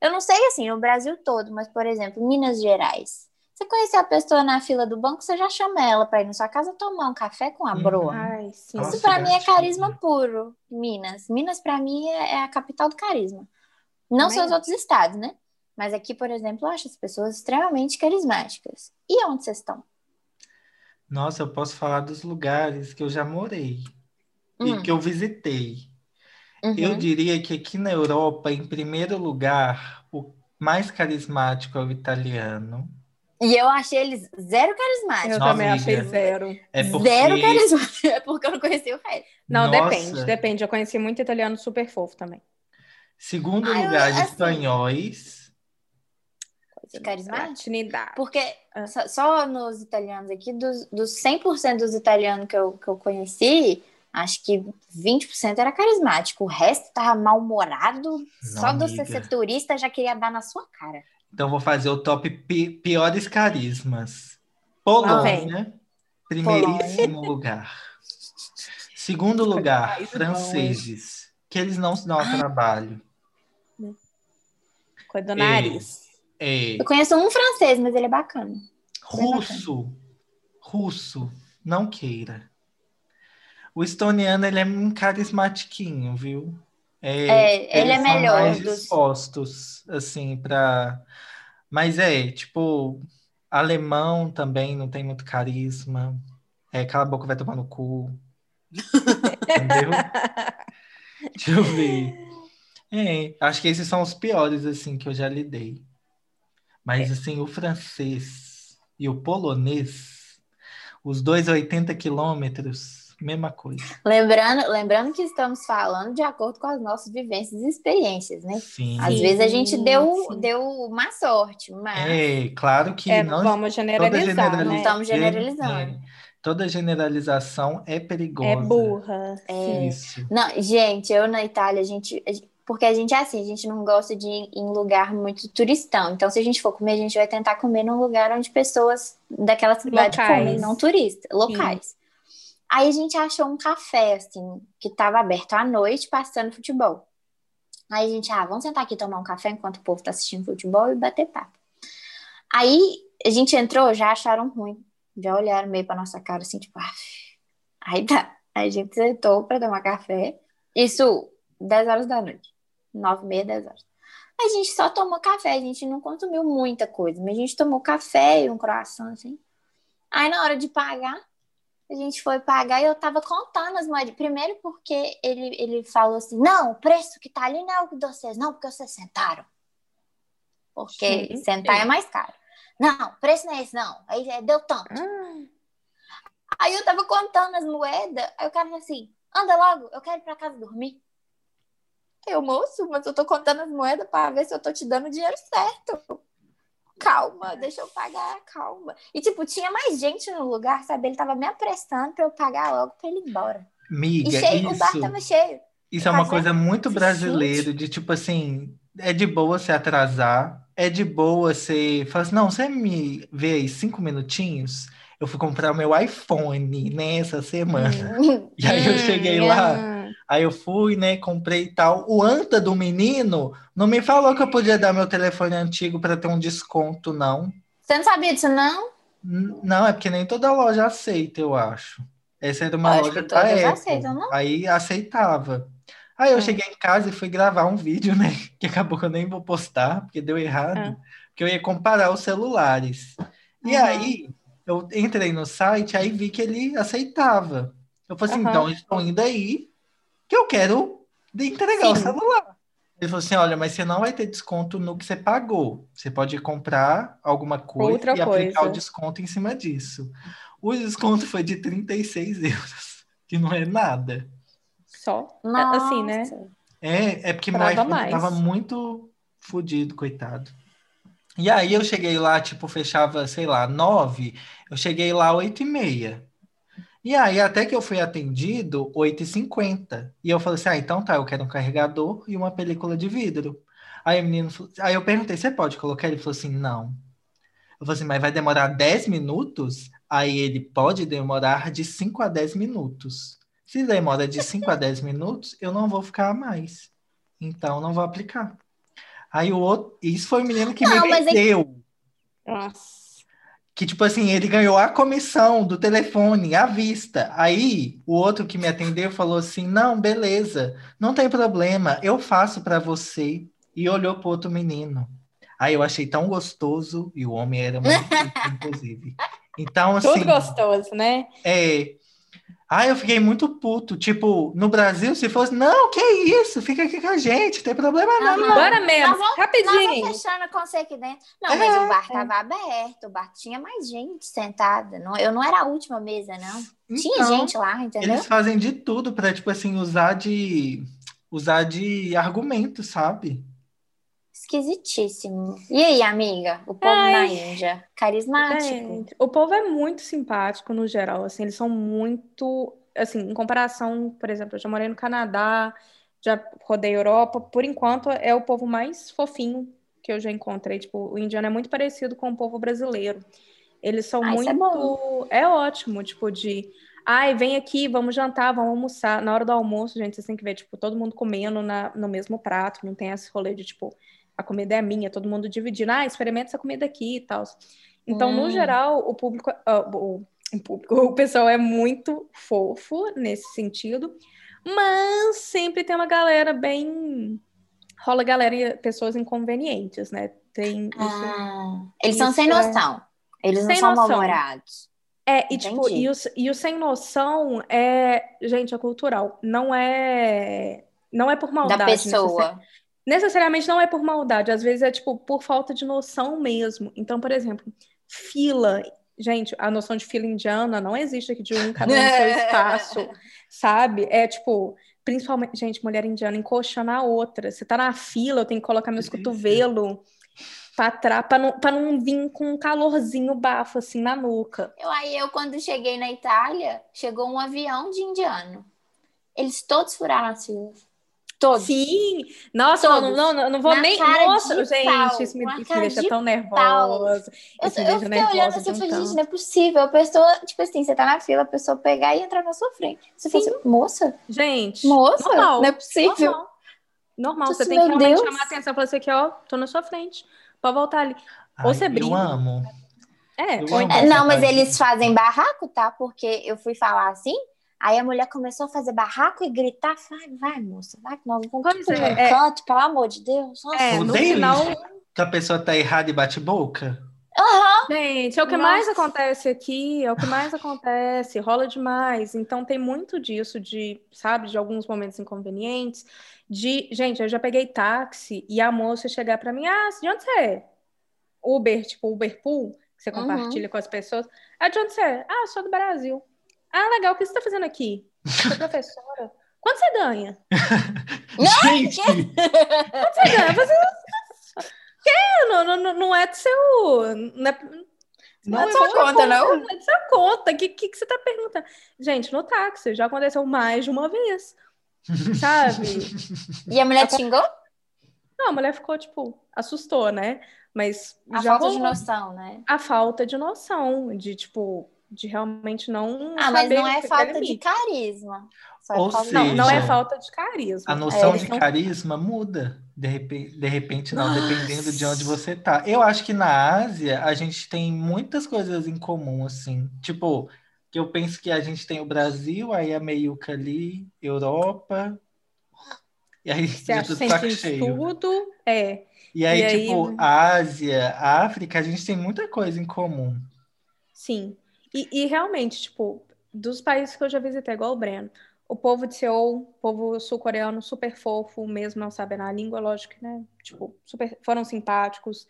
Eu não sei assim no Brasil todo, mas por exemplo, Minas Gerais. Você conhecer a pessoa na fila do banco, você já chama ela para ir na sua casa tomar um café com a Uhum. broa. Ai, sim. Nossa, Isso para mim é carisma puro, Minas. Minas para mim é, é a capital do carisma. Não Também sei os outros estados, né? Mas aqui, por exemplo, eu acho as pessoas extremamente carismáticas. E onde vocês estão? Nossa, eu posso falar dos lugares que eu já morei e Hum, que eu visitei. uhum. Eu diria que aqui na Europa, em primeiro lugar, o mais carismático é o italiano. E eu achei eles zero carismáticos. Eu Nossa, também achei zero. É porque Zero carismáticos. É porque eu não conheci o resto. Não, Nossa, depende, depende. Eu conheci muito italiano super fofo também. Segundo Ah, eu- lugar, assim- espanhóis. De carismático? Latinidade. Porque Ah. só, só nos italianos aqui, dos, dos 100% dos italianos que eu, que eu conheci, acho que 20% era carismático. O resto tava mal-humorado. Só de você amiga. ser turista já queria dar na sua cara. Então vou fazer o top pi- piores carismas. Polônia, primeiríssimo lugar. Segundo lugar, franceses, que eles não se dão ao trabalho. Coisa do É. nariz. É, Eu conheço um francês, mas ele é bacana. russo, russo, não queira. O estoniano, ele é um carismatiquinho, viu? É, ele é eles são melhor mais dos- dispostos, assim, para... Mas é, tipo, alemão também não tem muito carisma. É, cala a boca, vai tomar no cu. Entendeu? Deixa eu ver. É, acho que esses são os piores, assim, que eu já lidei. Mas, assim, o francês e o polonês, os dois 80 quilômetros, mesma coisa. Lembrando, lembrando que estamos falando de acordo com as nossas vivências e experiências, né? Sim. Às Sim, vezes a gente deu, sim. deu uma sorte, mas É, claro que É, não vamos generalizar, generaliza- né? Estamos generalizando. é, toda generalização é perigosa. É burra. É. Isso. Não, gente, eu na Itália, a gente. Porque a gente é assim, a gente não gosta de ir em lugar muito turistão. Então, se a gente for comer, a gente vai tentar comer num lugar onde pessoas daquela cidade Locais. comem, não turistas, locais. Aí a gente achou um café, assim, que estava aberto à noite, passando futebol. Aí a gente, ah, vamos sentar aqui tomar um café enquanto o povo tá assistindo futebol e bater papo. Aí a gente entrou, já acharam ruim. Já olharam meio pra nossa cara, assim, tipo, ah. Aí tá. Aí a gente sentou pra tomar café. Isso, 10 horas da noite. 9 e meia, 10 horas. A gente só tomou café, a gente não consumiu muita coisa, mas a gente tomou café e um croissant, assim. Aí na hora de pagar, a gente foi pagar e eu tava contando as moedas. Primeiro porque ele, ele falou assim, não, o preço que tá ali não é o de vocês, não, porque vocês sentaram. Porque Sim. sentar é mais caro. Não, o preço não é esse, não. Aí é, deu tanto. Ah, Aí eu tava contando as moedas, aí o cara falou assim: anda logo, eu quero ir pra casa dormir. Eu, moço, mas eu tô contando as moedas pra ver se eu tô te dando o dinheiro certo. Calma, deixa eu pagar, calma. E, tipo, tinha mais gente no lugar, sabe? Ele tava me apressando pra eu pagar logo pra ele ir embora. E Miga, cheio, o bar isso, tava cheio. isso é uma coisa muito Gente. brasileira, de tipo assim, é de boa se atrasar, é de boa você falar assim, não, você me vê aí cinco minutinhos, eu fui comprar o meu iPhone nessa semana. E aí eu hum, cheguei lá, hum. Aí eu fui, né, comprei e tal. O anta do menino não me falou que eu podia dar meu telefone antigo para ter um desconto, não. Você não sabia disso, não? N- Não, é porque nem toda loja aceita, eu acho. Essa era uma Acho loja da Apple. aceitam, não? Aí aceitava. Aí eu Ah. cheguei em casa e fui gravar um vídeo, né? Que acabou que eu nem vou postar, porque deu errado. Ah. Porque eu ia comparar os celulares. E Uhum. aí eu entrei no site, aí vi que ele aceitava. Eu falei assim, Aham. então estou indo aí que eu quero entregar o Sim. celular. Ele falou assim, olha, mas você não vai ter desconto no que você pagou. Você pode comprar alguma coisa Outra e aplicar coisa. o desconto em cima disso. O desconto foi de 36 euros, que não é nada. Só. Nossa. Assim, né? É, é porque meu Trava iPhone mais. tava muito fodido, coitado. E aí eu cheguei lá, tipo, fechava, sei lá, nove. Eu cheguei lá oito e meia. E aí até que eu fui atendido, oito e cinquenta. E eu falei assim, ah, então tá, eu quero um carregador e uma película de vidro. Aí o menino, falou- aí eu perguntei, você pode colocar? Ele falou assim, não. Eu falei assim, mas vai demorar 10 minutos? Aí ele pode demorar de 5 a 10 minutos. Se demora de 5 a 10 minutos, eu não vou ficar mais. Então, não vou aplicar. Aí o outro. Isso foi o menino que Não, me é- vendeu. Nossa. Que, tipo assim, ele ganhou a comissão do telefone à vista. Aí, o outro que me atendeu falou assim: Não, beleza, não tem problema, eu faço para você. E olhou pro outro menino. Aí eu achei tão gostoso, e o homem era muito inclusive. Então, assim. Tudo gostoso, né? É. Ah, eu fiquei muito puto. Tipo, no Brasil, se fosse, não, que isso, fica aqui com a gente, não tem problema não. Aham. Bora mesmo, Nós vamos- Nós rapidinho. vamos fechando com você aqui dentro. Não, É, mas o bar tava aberto, o bar tinha mais gente sentada. Não, eu não era a última mesa, não. Tinha Então, gente lá, entendeu? Eles fazem de tudo pra, tipo assim, usar de usar de argumento, sabe? Esquisitíssimo. E aí, amiga? O povo Ai. na Índia? Carismático? Gente, o povo é muito simpático no geral, assim, eles são muito, assim, em comparação, por exemplo, eu já morei no Canadá, já rodei Europa, por enquanto é o povo mais fofinho que eu já encontrei, tipo, o indiano é muito parecido com o povo brasileiro. Eles são Ah, é muito, é ótimo, tipo de, ai, vem aqui, vamos jantar, vamos almoçar. Na hora do almoço, gente, vocês têm que ver, tipo, todo mundo comendo na, no mesmo prato, não tem esse rolê de, tipo, a comida é minha, todo mundo dividindo, ah, experimenta essa comida aqui e tal. Então, no Hum. geral, o público, ah, o, o público, o pessoal é muito fofo nesse sentido, mas sempre tem uma galera bem. Rola galera, pessoas inconvenientes, né? Tem isso. Ah, eles são Isso sem é- noção. Eles não são mal-humorados. É, e tipo, e o, e o sem noção é, gente, é cultural. Não é, não é por Da maldade. necessari- pessoa. Necessariamente não é por maldade, às vezes é tipo por falta de noção mesmo. Então, por exemplo, fila. Gente, a noção de fila indiana não existe aqui de um cada um no seu espaço, sabe? É tipo, principalmente, gente, mulher indiana encoxando a outra. Você tá na fila, eu tenho que colocar meus cotovelos pra trás, pra não, pra não vir com um calorzinho bafo assim na nuca. Eu, aí eu, quando cheguei na Itália, chegou um avião de indiano. Eles todos furaram as filas. Todos. Sim! Nossa, Todos. não, não, não, não vou Na nem. cara Nossa, de gente, pau. isso me, isso me deixa de tão nervosa. Eu, Isso eu fiquei nervosa olhando assim e falei, gente, não é possível. A pessoa, tipo assim, você tá na fila, a pessoa pegar e entrar na sua frente. Você fala assim, moça, Gente, moça, normal, não é possível. normal. Normal, Nossa, você tem que realmente Deus. chamar a atenção e falar assim, aqui, ó, tô na sua frente. Pode voltar ali. Ou Ai, você eu brinca. amo. É, Eu ou amo. É, não, mas parte. eles fazem barraco, tá? Porque eu fui falar assim, aí a mulher começou a fazer barraco e gritar. Vai, vai, moça, vai que nós vamos Pois é, no é. canto, pelo amor de Deus. Nossa. É, no final. Que a pessoa tá errada e bate boca. Aham. gente, é o que Nossa. mais acontece aqui, é o que mais acontece, rola demais. Então tem muito disso de, sabe, de alguns momentos inconvenientes. De, gente, eu já peguei táxi e a moça chegar pra mim, ah, de onde você é? Uber, tipo Uber Pool, que você Uhum. compartilha com as pessoas. Ah, de onde você é? Ah, sou do Brasil. Ah, legal, o que você tá fazendo aqui? Sou professora. Quanto você ganha? Gente, Quanto você ganha? Você... Que? Não, não, não- não é do seu. Não é, Não é sua conta, não? Não é de sua conta. O que, que, que você tá perguntando? Gente, no táxi já aconteceu mais de uma vez. Sabe? E a mulher te xingou? Não, a mulher ficou, tipo, assustou, né? Mas A já falta de rolou noção, né? a falta de noção, de, tipo, de realmente não. Ah, mas não é falta é de carisma. Só é Ou falta de- Não, não é seja, falta de carisma. a É, noção eles de são- carisma muda. De repente, de repente não, Nossa. dependendo de onde você tá. Eu acho que na Ásia a gente tem muitas coisas em comum, assim. Tipo, que eu penso que a gente tem o Brasil, aí a meiuca ali, Europa, e aí Você acha tudo que saco tem cheio. tudo? É. E aí, E aí- tipo, a Ásia, África, a gente tem muita coisa em comum. Sim. E, e realmente, tipo, dos países que eu já visitei, igual o Breno, o povo de Seul, povo sul-coreano, super fofo, mesmo não sabendo a língua, lógico, né? Tipo, super, foram simpáticos.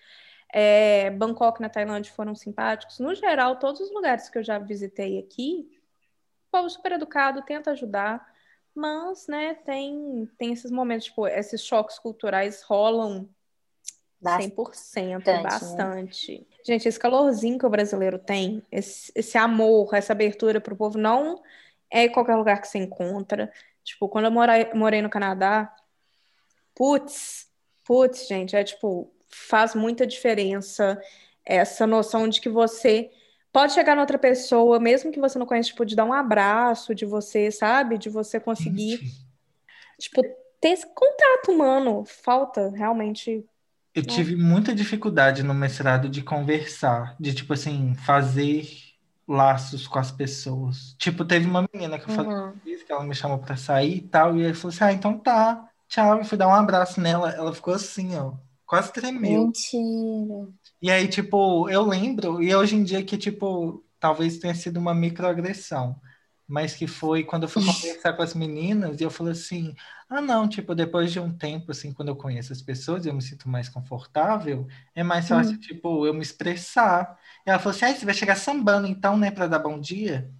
É, Bangkok, na Tailândia, foram simpáticos. No geral, todos os lugares que eu já visitei aqui, povo super educado, tenta ajudar, mas, né, tem, tem esses momentos, tipo, esses choques culturais rolam Bastante, 100%, né? bastante. Gente, esse calorzinho que o brasileiro tem, esse, esse amor, essa abertura pro povo, não é em qualquer lugar que você encontra. Tipo, quando eu morei, morei no Canadá, putz, putz, gente, é tipo, faz muita diferença essa noção de que você pode chegar noutra pessoa, mesmo que você não conheça, tipo, de dar um abraço, de você, sabe? De você conseguir, Gente, tipo, ter esse contato humano. Falta, realmente. Eu tive muita dificuldade no mestrado de conversar, de tipo assim, fazer laços com as pessoas. Tipo, teve uma menina que eu falei Uhum. que ela me chamou pra sair e tal, e aí falou assim: "Ah, então tá. Tchau". E fui dar um abraço nela, ela ficou assim, ó, quase tremeu. Mentira. E aí, tipo, eu lembro, e hoje em dia que, tipo, talvez tenha sido uma microagressão, mas que foi quando eu fui conversar com as meninas e eu falei assim, ah, não, tipo, depois de um tempo, assim, quando eu conheço as pessoas eu me sinto mais confortável, é mais fácil, tipo, eu me expressar. E ela falou assim, ah, você vai chegar sambando então, né, pra dar bom dia?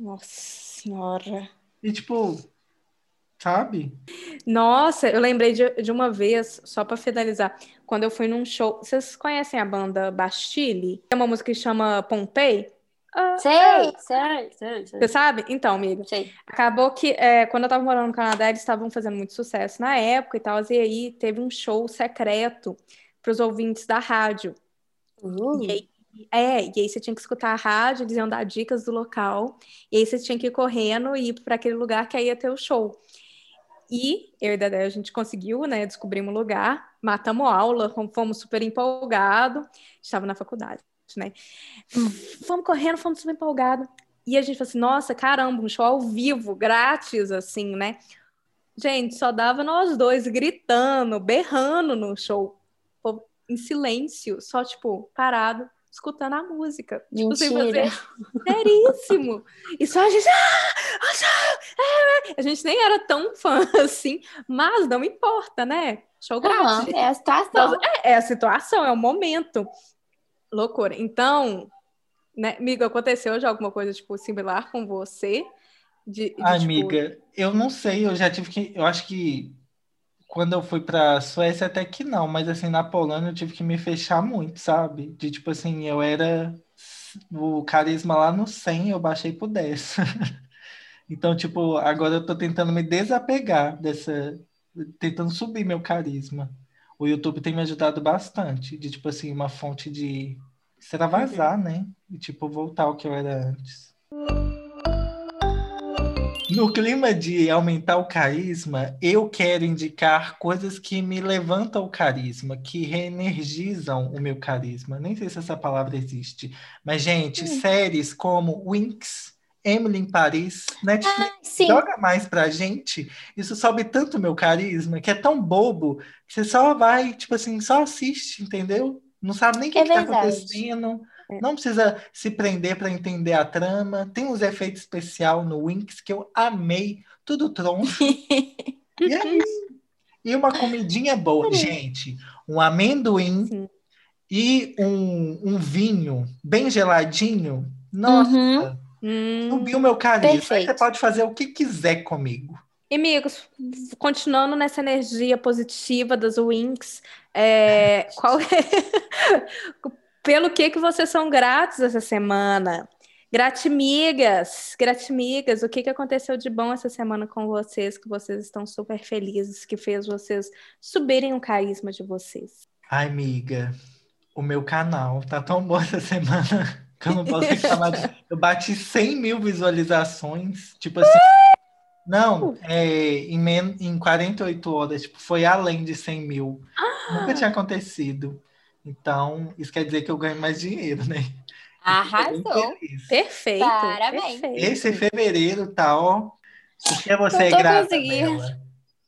Nossa senhora. E, tipo, sabe? Nossa, eu lembrei de, de uma vez, só pra finalizar, quando eu fui num show. Vocês conhecem a banda Bastille? Tem uma música que chama Pompei? Ah, Sei, sei, sei, sei. Você sabe? Então, amiga. Sei. Acabou que é, quando eu tava morando no Canadá, eles estavam fazendo muito sucesso na época e tal, e aí teve um show secreto para os ouvintes da rádio. Uh, E aí, é, e aí você tinha que escutar a rádio, eles iam dar dicas do local, e aí você tinha que ir correndo e ir para aquele lugar que aí ia ter o show. E eu e Dedé, a gente conseguiu, né? Descobrimos o lugar, matamos aula, fom- fomos super empolgados, estava na faculdade, né? Fomos correndo, fomos super empolgados. E a gente falou assim, nossa, caramba, um show ao vivo, grátis, assim, né? Gente, só dava nós dois gritando, berrando no show, em silêncio, só, tipo, parado, escutando a música. Tipo, sem mentira. fazer seríssimo. E só a gente. "Ah, ah, ah", A gente nem era tão fã assim, mas não importa, né? Show grátis. é a situação. É, é a situação, é o momento. Loucura. Então, né, amigo, aconteceu já alguma coisa, tipo, similar com você? De, de, tipo, amiga, eu não sei, eu já tive que, eu acho que quando eu fui pra Suécia até que não, mas assim, na Polônia eu tive que me fechar muito, sabe? De tipo assim, eu era o carisma lá no 100, eu baixei pro 10. Então, tipo, agora eu tô tentando me desapegar dessa, tentando subir meu carisma. O YouTube tem me ajudado bastante, de tipo assim, uma fonte de extravasar, né? E tipo, voltar ao que eu era antes. No clima de aumentar o carisma, eu quero indicar coisas que me levantam o carisma, que reenergizam o meu carisma. Nem sei se essa palavra existe. Mas, gente, séries como Winx, Emily em Paris, Netflix, Sim, joga mais pra gente. Isso sobe tanto meu carisma, que é tão bobo, que você só vai, tipo assim, só assiste, entendeu? Não sabe nem o que, É que tá acontecendo. Não precisa se prender para entender a trama. Tem uns efeitos especial no Winx que eu amei. Tudo troncho. e é isso. E uma comidinha boa. Gente, um amendoim Sim. e um, um vinho bem geladinho. Nossa, Uhum. Hum. subiu meu carisma. Você pode fazer o que quiser comigo. E, amigos, continuando nessa energia positiva das Winx, é, qual é... pelo que que vocês são gratos essa semana? Gratimigas, gratimigas, o que que aconteceu de bom essa semana com vocês, que vocês estão super felizes, que fez vocês subirem o carisma de vocês? Ai, amiga, o meu canal tá tão bom essa semana eu não posso reclamar. de- Eu bati 100 mil visualizações. Tipo assim. Não, é, em, men- em 48 horas, tipo, foi além de 100 mil. Nunca tinha acontecido. Então, isso quer dizer que eu ganho mais dinheiro, né? Arrasou. Perfeito, Parabéns. perfeito. Esse fevereiro tá, ó. Porque você Não é grata conseguindo. dela.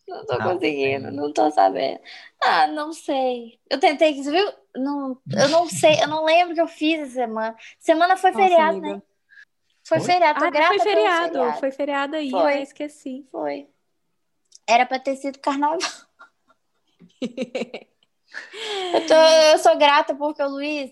Não tô Não conseguindo, sei. não tô sabendo. Ah, não sei. Eu tentei, você viu? Não, eu não sei, eu não lembro o que eu fiz essa semana. Semana foi Nossa, feriado, amiga. né? Foi Foi? feriado, tô Ah, grata foi feriado, feriado. foi feriado aí, Foi. eu esqueci. Foi. Era pra ter sido carnaval. Eu, tô- eu sou grata porque o Luiz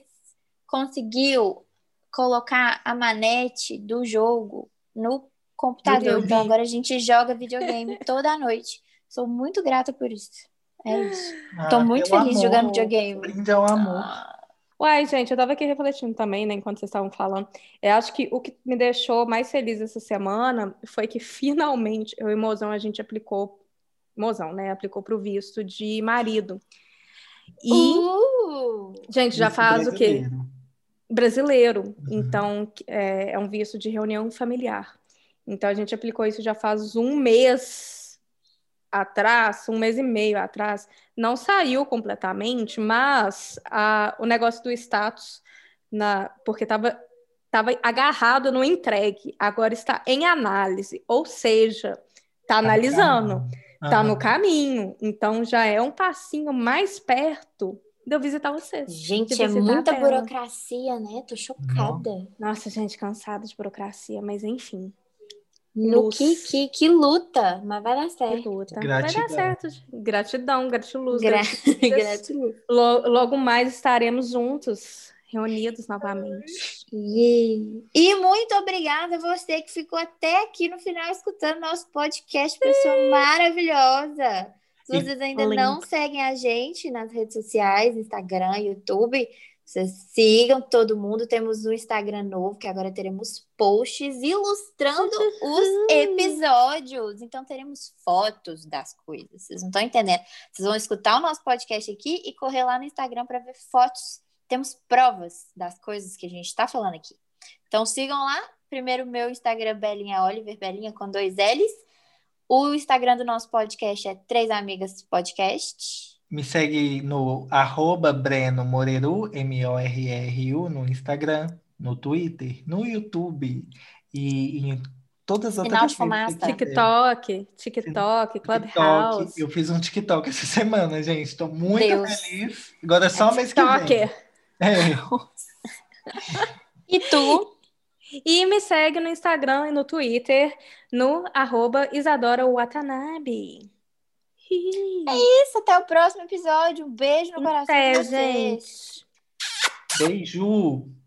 conseguiu colocar a manete do jogo no computador. Videogame. Então agora a gente joga videogame toda noite. Sou muito grata por isso. É isso. Tô Ah, muito pelo feliz amor, jogando videogame. Brinde ao amor. Uai, gente, eu tava aqui refletindo também, né, enquanto vocês estavam falando. Eu acho que o que me deixou mais feliz essa semana foi que finalmente eu e Mozão a gente aplicou, Mozão, né, aplicou pro visto de marido. E, Uh! gente, já Isso faz o quê? brasileiro. brasileiro. Uhum. Então, é, é um visto de reunião familiar. Então, a gente aplicou isso já faz um mês atrás, um mês e meio atrás. Não saiu completamente, mas a, o negócio do status, na, porque estava estava agarrado no entregue, agora está em análise, ou seja, está tá analisando, está no caminho. Então já é um passinho mais perto de eu visitar vocês. Gente, é muita burocracia, né? Tô chocada. Nossa, gente, cansada de burocracia, mas enfim. No que, que, que luta, mas vai dar certo. Que luta. Gratidão. Vai dar certo. Gratidão, gratiluz. Gra... gratiluz. Logo mais estaremos juntos reunidos novamente. Yeah. E muito obrigada a você que ficou até aqui no final escutando nosso podcast, pessoa yeah. maravilhosa. Se vocês ainda não seguem a gente nas redes sociais, Instagram, YouTube, vocês sigam todo mundo. Temos um Instagram novo, que agora teremos posts ilustrando os episódios. Então, teremos fotos das coisas. Vocês não estão entendendo. Vocês vão escutar o nosso podcast aqui e correr lá no Instagram para ver fotos temos provas das coisas que a gente está falando aqui. Então sigam lá. Primeiro, meu Instagram, Belinha Oliver, Belinha com dois L's. O Instagram do nosso podcast é Três Amigas Podcast. Me segue no arroba Breno Moreru, M-O-R-R-U, no Instagram, no Twitter, no YouTube e em todas as outras redes. TikTok, TikTok, Clubhouse. TikTok. Eu fiz um TikTok essa semana, gente. Estou muito Deus. feliz. Agora é só é mês que vem. É. e tu? E me segue no Instagram e no Twitter, no arroba Isadora Watanabe. É isso, até o próximo episódio. Um beijo no coração até, de vocês. Gente. Beijo.